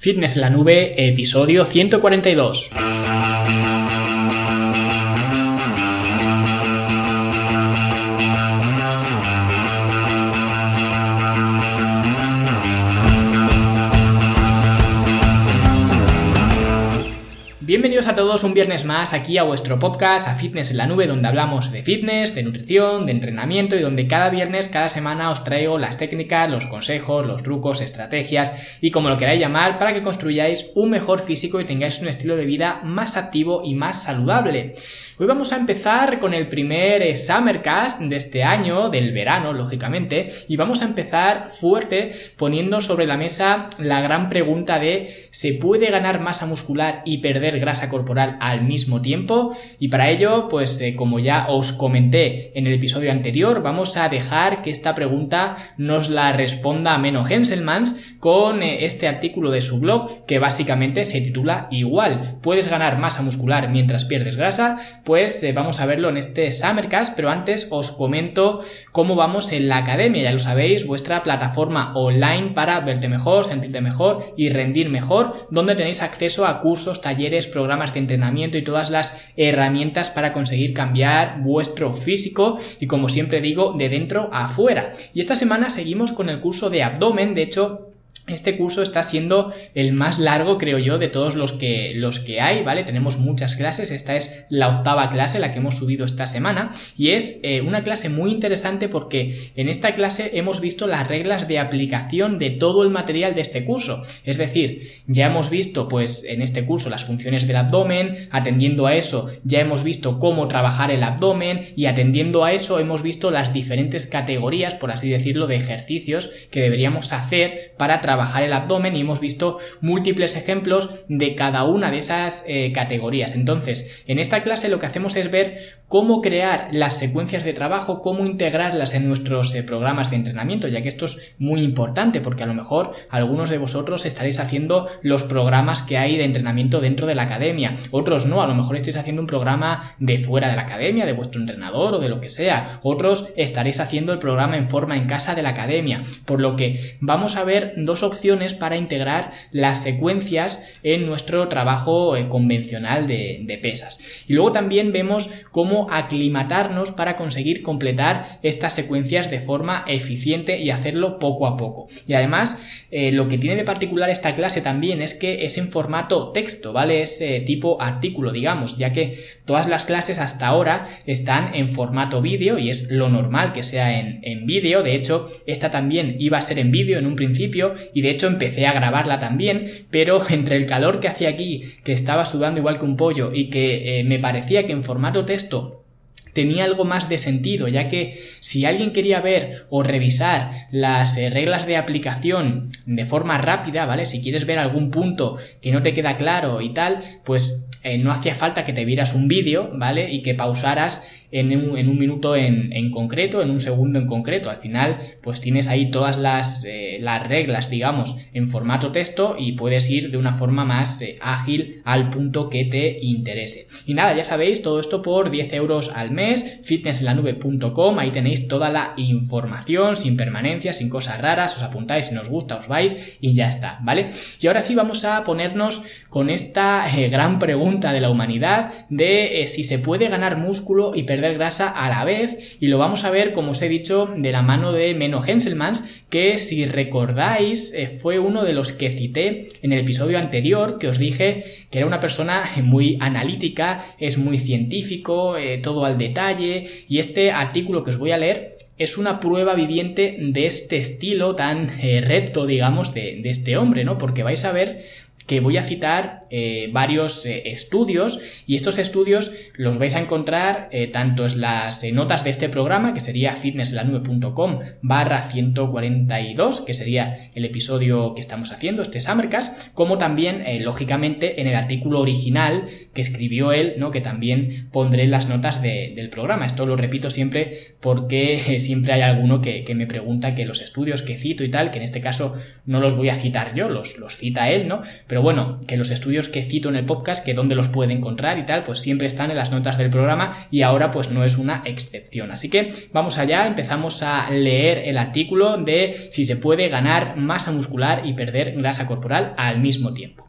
Fitness en la nube, episodio 142. Bienvenidos a todos un viernes más aquí a vuestro podcast, a Fitness en la Nube, donde hablamos de fitness, de nutrición, de entrenamiento y donde cada viernes, cada semana os traigo las técnicas, los consejos, los trucos, estrategias y como lo queráis llamar para que construyáis un mejor físico y tengáis un estilo de vida más activo y más saludable. Hoy vamos a empezar con el primer Summercast de este año, del verano, lógicamente, y vamos a empezar fuerte poniendo sobre la mesa la gran pregunta de ¿se puede ganar masa muscular y perder grasa corporal al mismo tiempo. Y para ello pues eh, como ya os comenté en el episodio anterior vamos a dejar que esta pregunta nos la responda Meno Henselmans con eh, este artículo de su blog que básicamente se titula igual. Puedes ganar masa muscular mientras pierdes grasa. Pues eh, vamos a verlo en este Summercast pero antes os comento cómo vamos en la academia. Ya lo sabéis vuestra plataforma online para verte mejor sentirte mejor y rendir mejor donde tenéis acceso a cursos talleres programas de entrenamiento y todas las herramientas para conseguir cambiar vuestro físico y como siempre digo, de dentro a afuera. Y esta semana seguimos con el curso de abdomen, de hecho este curso está siendo el más largo, creo yo, de todos los que, los que hay, ¿vale? Tenemos muchas clases, esta es la octava clase, la que hemos subido esta semana, y es eh, una clase muy interesante porque en esta clase hemos visto las reglas de aplicación de todo el material de este curso. Es decir, ya hemos visto, pues, en este curso las funciones del abdomen, atendiendo a eso ya hemos visto cómo trabajar el abdomen, y atendiendo a eso hemos visto las diferentes categorías, por así decirlo, de ejercicios que deberíamos hacer para trabajar trabajar el abdomen y hemos visto múltiples ejemplos de cada una de esas eh, categorías. Entonces, en esta clase lo que hacemos es ver cómo crear las secuencias de trabajo, cómo integrarlas en nuestros eh, programas de entrenamiento, ya que esto es muy importante porque a lo mejor algunos de vosotros estaréis haciendo los programas que hay de entrenamiento dentro de la academia, otros no, a lo mejor estáis haciendo un programa de fuera de la academia, de vuestro entrenador o de lo que sea, otros estaréis haciendo el programa en forma en casa de la academia, por lo que vamos a ver dos opciones para integrar las secuencias en nuestro trabajo eh, convencional de, pesas. Y luego también vemos cómo aclimatarnos para conseguir completar estas secuencias de forma eficiente y hacerlo poco a poco. Y además, eh, lo que tiene de particular esta clase también es que es en formato texto, ¿vale? Es eh, tipo artículo, digamos, ya que todas las clases hasta ahora están en formato vídeo y es lo normal que sea en, en vídeo. De hecho, esta también iba a ser en vídeo en un principio y de hecho empecé a grabarla también, pero entre el calor que hacía aquí, que estaba sudando igual que un pollo y que eh, me parecía que en formato texto tenía algo más de sentido, ya que si alguien quería ver o revisar las eh, reglas de aplicación de forma rápida, ¿vale? Si quieres ver algún punto que no te queda claro y tal, pues eh, no hacía falta que te vieras un vídeo, ¿vale? Y que pausaras en un, minuto en, concreto, en un segundo en concreto. Al final, pues tienes ahí todas las, eh, las reglas, digamos, en formato texto y puedes ir de una forma más eh, ágil al punto que te interese. Y nada, ya sabéis, todo esto por 10 euros al mes, fitnessenlanube.com, ahí tenéis toda la información, sin permanencia, sin cosas raras, os apuntáis si nos gusta, os vais y ya está, ¿vale? Y ahora sí vamos a ponernos con esta gran pregunta de la humanidad de si se puede ganar músculo y perder grasa a la vez y lo vamos a ver, como os he dicho, de la mano de Meno Henselmans, que si recordáis eh, fue uno de los que cité en el episodio anterior, que os dije que era una persona muy analítica, es muy científico, eh, todo al detalle y este artículo que os voy a leer es una prueba viviente de este estilo tan eh, recto, digamos, de, de, este hombre, ¿no? Porque vais a ver que voy a citar eh, varios eh, estudios y estos estudios los vais a encontrar eh, tanto en las notas de este programa que sería fitnesslanube.com barra 142 que sería el episodio que estamos haciendo este Summercast como también lógicamente en el artículo original que escribió él no que también pondré las notas del programa. Esto lo repito siempre porque siempre hay alguno que, me pregunta que los estudios que cito y tal que en este caso no los voy a citar yo los, los cita él no pero Pero bueno, que los estudios que cito en el podcast, que dónde los puede encontrar y tal, pues siempre están en las notas del programa y ahora pues no es una excepción. Así que vamos allá, empezamos a leer el artículo de si se puede ganar masa muscular y perder grasa corporal al mismo tiempo.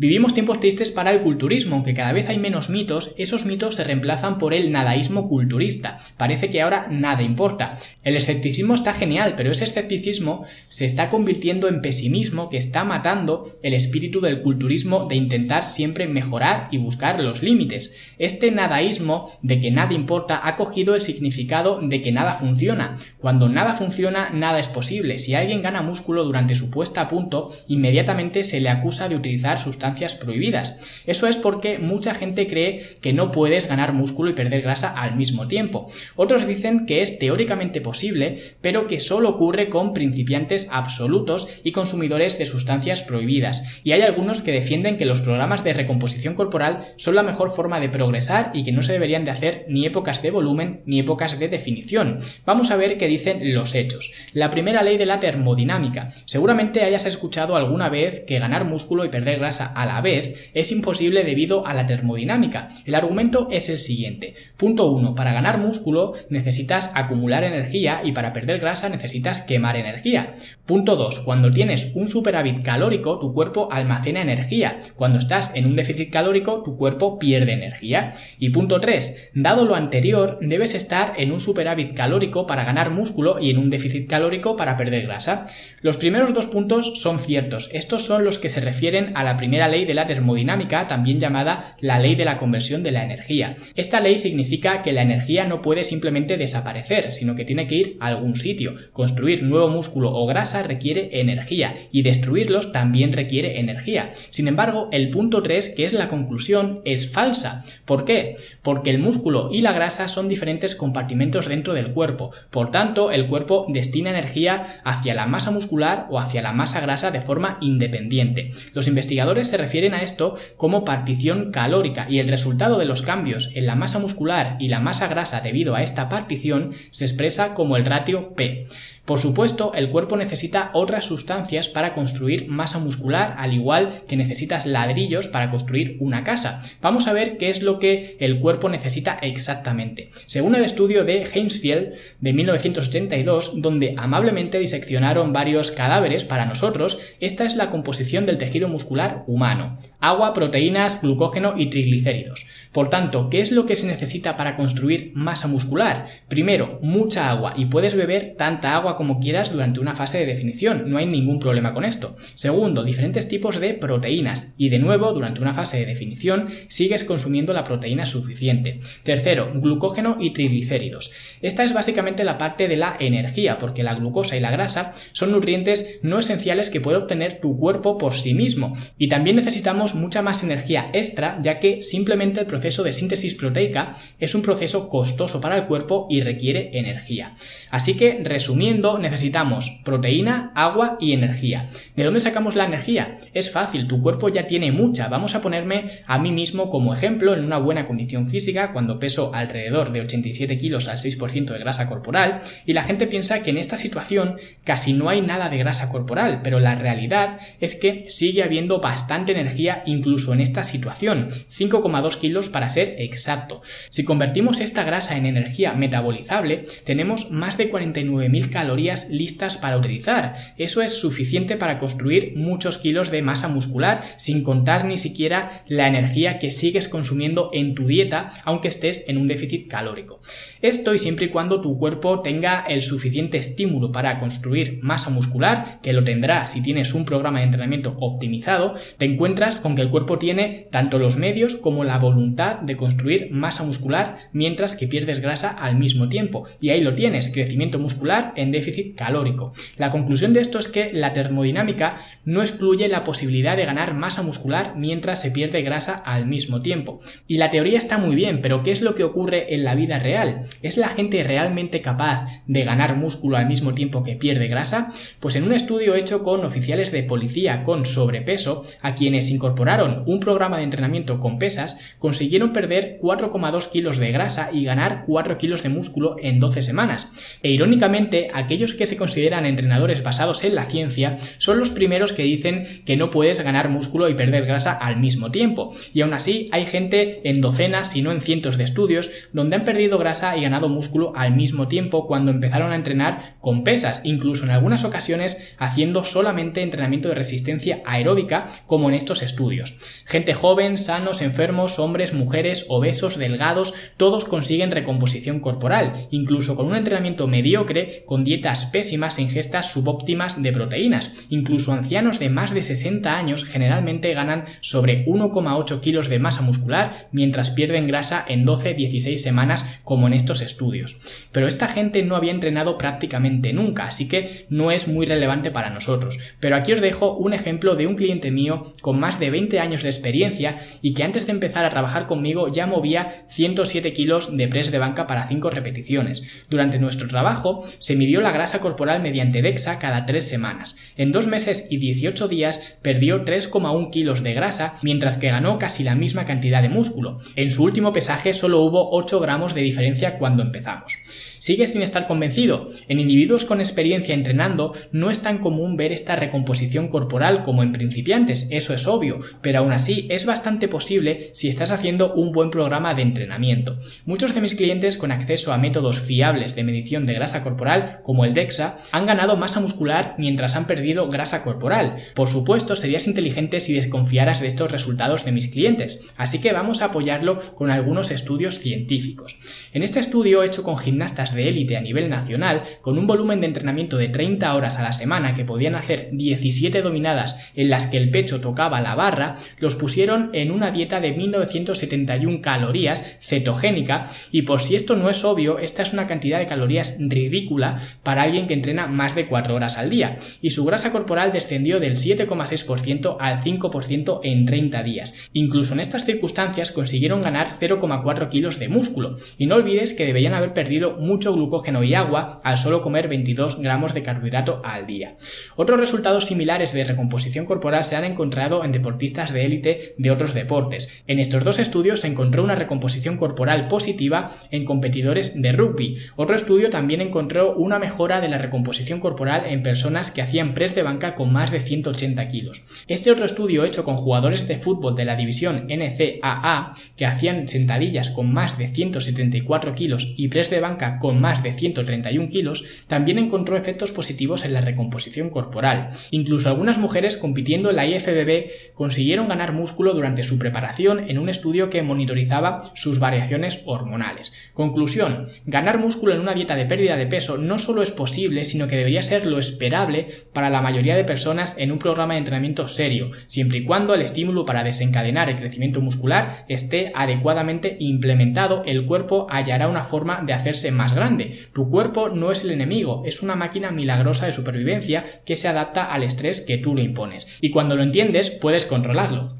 Vivimos tiempos tristes para el culturismo, aunque cada vez hay menos mitos, esos mitos se reemplazan por el nadaísmo culturista. Parece que ahora nada importa. El escepticismo está genial, pero ese escepticismo se está convirtiendo en pesimismo que está matando el espíritu del culturismo de intentar siempre mejorar y buscar los límites. Este nadaísmo de que nada importa ha cogido el significado de que nada funciona. Cuando nada funciona, nada es posible. Si alguien gana músculo durante su puesta a punto, inmediatamente se le acusa de utilizar sustancias prohibidas. Eso es porque mucha gente cree que no puedes ganar músculo y perder grasa al mismo tiempo. Otros dicen que es teóricamente posible, pero que solo ocurre con principiantes absolutos y consumidores de sustancias prohibidas. Y hay algunos que defienden que los programas de recomposición corporal son la mejor forma de progresar y que no se deberían de hacer ni épocas de volumen ni épocas de definición. Vamos a ver qué dicen los hechos. La primera ley de la termodinámica. Seguramente hayas escuchado alguna vez que ganar músculo y perder grasa a la vez es imposible debido a la termodinámica. El argumento es el siguiente. Punto 1. Para ganar músculo necesitas acumular energía y para perder grasa necesitas quemar energía. Punto 2. Cuando tienes un superávit calórico, tu cuerpo almacena energía. Cuando estás en un déficit calórico, tu cuerpo pierde energía. Y punto 3. Dado lo anterior, debes estar en un superávit calórico para ganar músculo y en un déficit calórico para perder grasa. Los primeros dos puntos son ciertos. Estos son los que se refieren a la primera ley de la termodinámica, también llamada la ley de la conversión de la energía. Esta ley significa que la energía no puede simplemente desaparecer, sino que tiene que ir a algún sitio. Construir nuevo músculo o grasa requiere energía y destruirlos también requiere energía. Sin embargo, el punto 3, que es la conclusión, es falsa. ¿Por qué? Porque el músculo y la grasa son diferentes compartimentos dentro del cuerpo. Por tanto, el cuerpo destina energía hacia la masa muscular o hacia la masa grasa de forma independiente. Los investigadores se refieren a esto como partición calórica y el resultado de los cambios en la masa muscular y la masa grasa debido a esta partición se expresa como el ratio P. Por supuesto, el cuerpo necesita otras sustancias para construir masa muscular, al igual que necesitas ladrillos para construir una casa. Vamos a ver qué es lo que el cuerpo necesita exactamente. Según el estudio de Hainsfield de 1982, donde amablemente diseccionaron varios cadáveres para nosotros, esta es la composición del tejido muscular humano. Agua, proteínas, glucógeno y triglicéridos. Por tanto, ¿qué es lo que se necesita para construir masa muscular? Primero, mucha agua y puedes beber tanta agua como quieras durante una fase de definición, no hay ningún problema con esto. Segundo, diferentes tipos de proteínas y de nuevo, durante una fase de definición, sigues consumiendo la proteína suficiente. Tercero, glucógeno y triglicéridos. Esta es básicamente la parte de la energía, porque la glucosa y la grasa son nutrientes no esenciales que puede obtener tu cuerpo por sí mismo. Y también necesitamos mucha más energía extra, ya que simplemente el proceso de síntesis proteica es un proceso costoso para el cuerpo y requiere energía. Así que, resumiendo, necesitamos proteína, agua y energía. ¿De dónde sacamos la energía? Es fácil, tu cuerpo ya tiene mucha. Vamos a ponerme a mí mismo como ejemplo en una buena condición física cuando peso alrededor de 87 kilos al 6% de grasa corporal y la gente piensa que en esta situación casi no hay nada de grasa corporal, pero la realidad es que sigue habiendo bastante energía incluso en esta situación, 5,2 kilos para ser exacto. Si convertimos esta grasa en energía metabolizable, tenemos más de 49.000 calorías listas para utilizar. Eso es suficiente para construir muchos kilos de masa muscular sin contar ni siquiera la energía que sigues consumiendo en tu dieta aunque estés en un déficit calórico. Esto y siempre y cuando tu cuerpo tenga el suficiente estímulo para construir masa muscular, que lo tendrá si tienes un programa de entrenamiento optimizado, te encuentras con que el cuerpo tiene tanto los medios como la voluntad de construir masa muscular mientras que pierdes grasa al mismo tiempo. Y ahí lo tienes, crecimiento muscular en calórico. La conclusión de esto es que la termodinámica no excluye la posibilidad de ganar masa muscular mientras se pierde grasa al mismo tiempo. Y la teoría está muy bien, pero ¿qué es lo que ocurre en la vida real? ¿Es la gente realmente capaz de ganar músculo al mismo tiempo que pierde grasa? Pues en un estudio hecho con oficiales de policía con sobrepeso, a quienes incorporaron un programa de entrenamiento con pesas, consiguieron perder 4,2 kilos de grasa y ganar 4 kilos de músculo en 12 semanas. E irónicamente, aquellos que se consideran entrenadores basados en la ciencia son los primeros que dicen que no puedes ganar músculo y perder grasa al mismo tiempo. Y aún así hay gente en docenas, si no en cientos de estudios, donde han perdido grasa y ganado músculo al mismo tiempo cuando empezaron a entrenar con pesas, incluso en algunas ocasiones haciendo solamente entrenamiento de resistencia aeróbica, como en estos estudios. Gente joven, sanos, enfermos, hombres, mujeres, obesos, delgados, todos consiguen recomposición corporal, incluso con un entrenamiento mediocre, con dietas pésimas e ingestas subóptimas de proteínas. Incluso ancianos de más de 60 años generalmente ganan sobre 1,8 kilos de masa muscular, mientras pierden grasa en 12-16 semanas, como en estos estudios. Pero esta gente no había entrenado prácticamente nunca, así que no es muy relevante para nosotros. Pero aquí os dejo un ejemplo de un cliente mío con más de 20 años de experiencia y que antes de empezar a trabajar conmigo ya movía 107 kilos de press de banca para 5 repeticiones. Durante nuestro trabajo se midió la grasa corporal mediante DEXA cada 3 semanas. En 2 meses y 18 días perdió 3,1 kilos de grasa mientras que ganó casi la misma cantidad de músculo. En su último pesaje solo hubo 8 gramos de diferencia cuando empezamos. Sigue sin estar convencido. En individuos con experiencia entrenando no es tan común ver esta recomposición corporal como en principiantes, eso es obvio, pero aún así es bastante posible si estás haciendo un buen programa de entrenamiento. Muchos de mis clientes con acceso a métodos fiables de medición de grasa corporal, como el DEXA, han ganado masa muscular mientras han perdido grasa corporal. Por supuesto, serías inteligente si desconfiaras de estos resultados de mis clientes, así que vamos a apoyarlo con algunos estudios científicos. En este estudio hecho con gimnastas de élite a nivel nacional, con un volumen de entrenamiento de 30 horas a la semana que podían hacer 17 dominadas en las que el pecho tocaba la barra, los pusieron en una dieta de 1971 calorías cetogénica. Y por si esto no es obvio, esta es una cantidad de calorías ridícula para alguien que entrena más de 4 horas al día. Y su grasa corporal descendió del 7,6% al 5% en 30 días. Incluso en estas circunstancias consiguieron ganar 0,4 kilos de músculo. Y no olvides que deberían haber perdido mucho glucógeno y agua al solo comer 22 gramos de carbohidrato al día. Otros resultados similares de recomposición corporal se han encontrado en deportistas de élite de otros deportes. En estos dos estudios se encontró una recomposición corporal positiva en competidores de rugby. Otro estudio también encontró una mejora de la recomposición corporal en personas que hacían press de banca con más de 180 kilos. Este otro estudio hecho con jugadores de fútbol de la división NCAA que hacían sentadillas con más de 174 kilos y press de banca con con más de 131 kilos, también encontró efectos positivos en la recomposición corporal. Incluso algunas mujeres compitiendo en la IFBB consiguieron ganar músculo durante su preparación en un estudio que monitorizaba sus variaciones hormonales. Conclusión, ganar músculo en una dieta de pérdida de peso no solo es posible, sino que debería ser lo esperable para la mayoría de personas en un programa de entrenamiento serio, siempre y cuando el estímulo para desencadenar el crecimiento muscular esté adecuadamente implementado, el cuerpo hallará una forma de hacerse más grande. Tu cuerpo no es el enemigo, es una máquina milagrosa de supervivencia que se adapta al estrés que tú le impones. Y cuando lo entiendes, puedes controlarlo.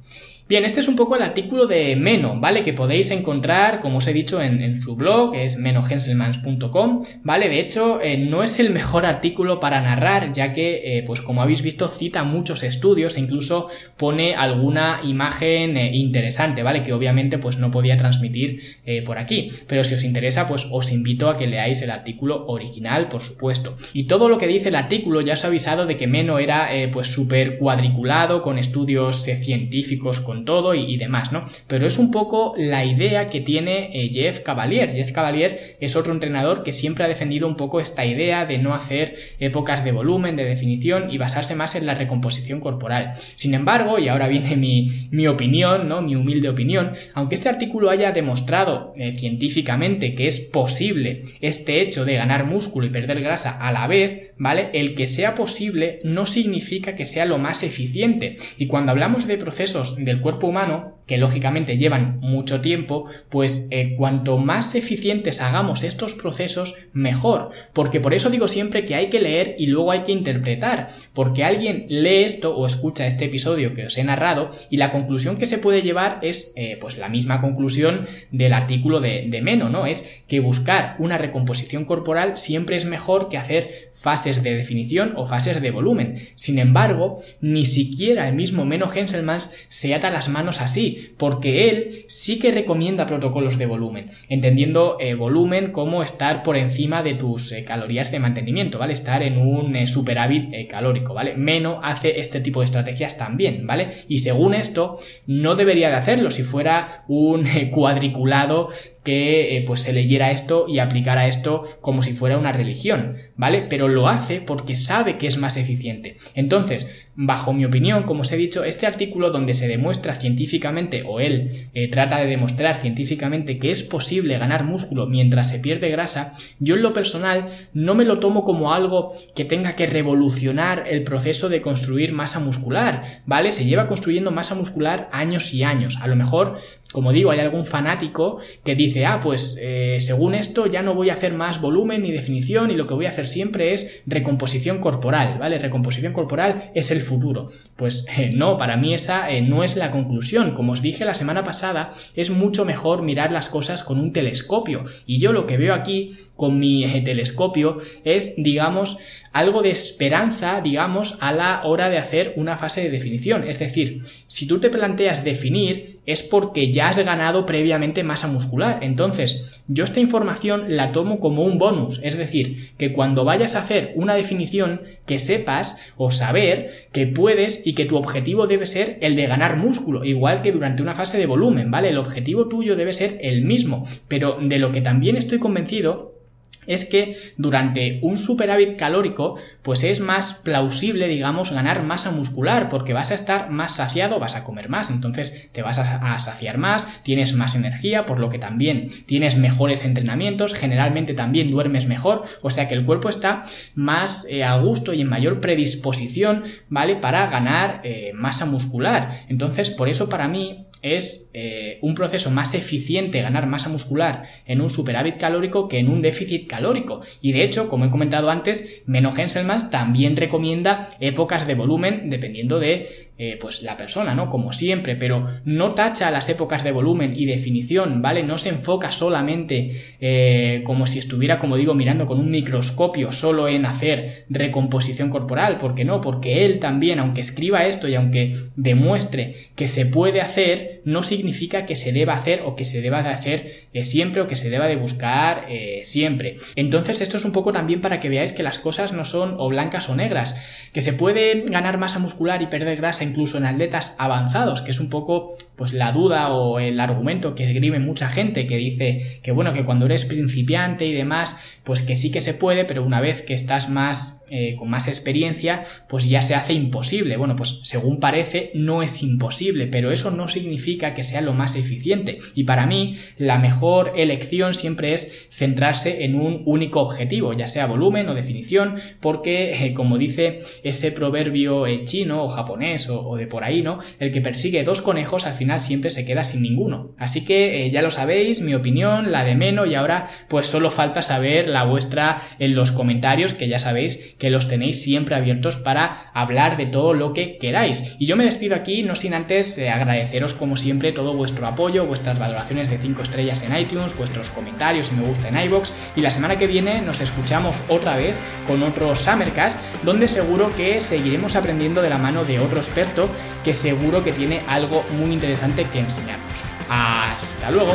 Bien, este es un poco el artículo de Meno, ¿vale? Que podéis encontrar, como os he dicho, en, su blog, que es menohenselmans.com, ¿vale? De hecho, eh, no es el mejor artículo para narrar, ya que, eh, pues como habéis visto, cita muchos estudios e incluso pone alguna imagen eh, interesante, ¿vale? Que obviamente, pues no podía transmitir por aquí. Pero si os interesa, pues os invito a que leáis el artículo original, por supuesto. Y todo lo que dice el artículo, ya os he avisado de que Meno era, pues súper cuadriculado, con estudios científicos, con todo y, demás, ¿no? Pero es un poco la idea que tiene eh, Jeff Cavalier. Jeff Cavalier es otro entrenador que siempre ha defendido un poco esta idea de no hacer épocas de volumen, de definición y basarse más en la recomposición corporal. Sin embargo, y ahora viene mi, opinión, ¿no? Mi humilde opinión, aunque este artículo haya demostrado eh, científicamente que es posible este hecho de ganar músculo y perder grasa a la vez, ¿vale? El que sea posible no significa que sea lo más eficiente. Y cuando hablamos de procesos del cuerpo cuerpo humano que lógicamente llevan mucho tiempo, pues eh, cuanto más eficientes hagamos estos procesos, mejor. Porque por eso digo siempre que hay que leer y luego hay que interpretar. Porque alguien lee esto o escucha este episodio que os he narrado y la conclusión que se puede llevar es eh, pues la misma conclusión del artículo de, de Meno, ¿no? Es que buscar una recomposición corporal siempre es mejor que hacer fases de definición o fases de volumen. Sin embargo, ni siquiera el mismo Meno Henselmans se ata la las manos así, porque él sí que recomienda protocolos de volumen, entendiendo eh, volumen como estar por encima de tus eh, calorías de mantenimiento, ¿vale? Estar en un eh, superávit calórico, ¿vale? Meno hace este tipo de estrategias también, ¿vale? Y según esto, no debería de hacerlo si fuera un cuadriculado que eh, pues se leyera esto y aplicara esto como si fuera una religión, ¿vale? Pero lo hace porque sabe que es más eficiente. Entonces, bajo mi opinión, como os he dicho, este artículo donde se demuestra científicamente, o él eh, trata de demostrar científicamente que es posible ganar músculo mientras se pierde grasa, yo en lo personal no me lo tomo como algo que tenga que revolucionar el proceso de construir masa muscular, ¿vale? Se lleva construyendo masa muscular años y años. A lo mejor, como digo, hay algún fanático que dice ah, pues eh, según esto ya no voy a hacer más volumen ni definición y lo que voy a hacer siempre es recomposición corporal, ¿vale? Recomposición corporal es el futuro. Pues eh, no, para mí esa eh, no es la conclusión. Como os dije la semana pasada, es mucho mejor mirar las cosas con un telescopio. Y yo lo que veo aquí con mi telescopio es, digamos, algo de esperanza, digamos, a la hora de hacer una fase de definición. Es decir, si tú te planteas definir, es porque ya has ganado previamente masa muscular. Entonces, yo esta información la tomo como un bonus. Es decir, que cuando vayas a hacer una definición, que sepas o saber que puedes y que tu objetivo debe ser el de ganar músculo, igual que durante una fase de volumen, ¿vale? El objetivo tuyo debe ser el mismo. Pero de lo que también estoy convencido es que durante un superávit calórico, pues es más plausible, digamos, ganar masa muscular, porque vas a estar más saciado, vas a comer más, entonces te vas a, saciar más, tienes más energía, por lo que también tienes mejores entrenamientos, generalmente también duermes mejor, o sea que el cuerpo está más eh, a gusto y en mayor predisposición, ¿vale? Para ganar eh, masa muscular. Entonces, por eso para mí es eh, un proceso más eficiente ganar masa muscular en un superávit calórico que en un déficit calórico. Y de hecho, como he comentado antes, Meno Henselman también recomienda épocas de volumen dependiendo de eh, pues la persona, ¿no? Como siempre, pero no tacha las épocas de volumen y definición, ¿vale? No se enfoca solamente eh, como si estuviera, como digo, mirando con un microscopio solo en hacer recomposición corporal, ¿por qué no? Porque él también, aunque escriba esto y aunque demuestre que se puede hacer, no significa que se deba hacer o que se deba de hacer eh, siempre o que se deba de buscar siempre. Entonces esto es un poco también para que veáis que las cosas no son o blancas o negras, que se puede ganar masa muscular y perder grasa incluso en atletas avanzados, que es un poco pues la duda o el argumento que escribe mucha gente que dice que bueno, que cuando eres principiante y demás, pues que sí que se puede, pero una vez que estás más eh, con más experiencia, pues ya se hace imposible. Bueno, pues según parece, no es imposible, pero eso no significa que sea lo más eficiente. Y para mí, la mejor elección siempre es centrarse en un único objetivo, ya sea volumen o definición, porque, eh, como dice ese proverbio eh, chino o japonés o, de por ahí, ¿no? El que persigue dos conejos al final siempre se queda sin ninguno. Así que ya lo sabéis, mi opinión, la de Meno, y ahora pues solo falta saber la vuestra en los comentarios, que ya sabéis que los tenéis siempre abiertos para hablar de todo lo que queráis. Y yo me despido aquí, no sin antes eh, agradeceros como siempre todo vuestro apoyo, vuestras valoraciones de 5 estrellas en iTunes, vuestros comentarios y me gusta en iBox. Y la semana que viene nos escuchamos otra vez con otro Summercast, donde seguro que seguiremos aprendiendo de la mano de otro que seguro que tiene algo muy interesante que enseñarnos. Hasta luego.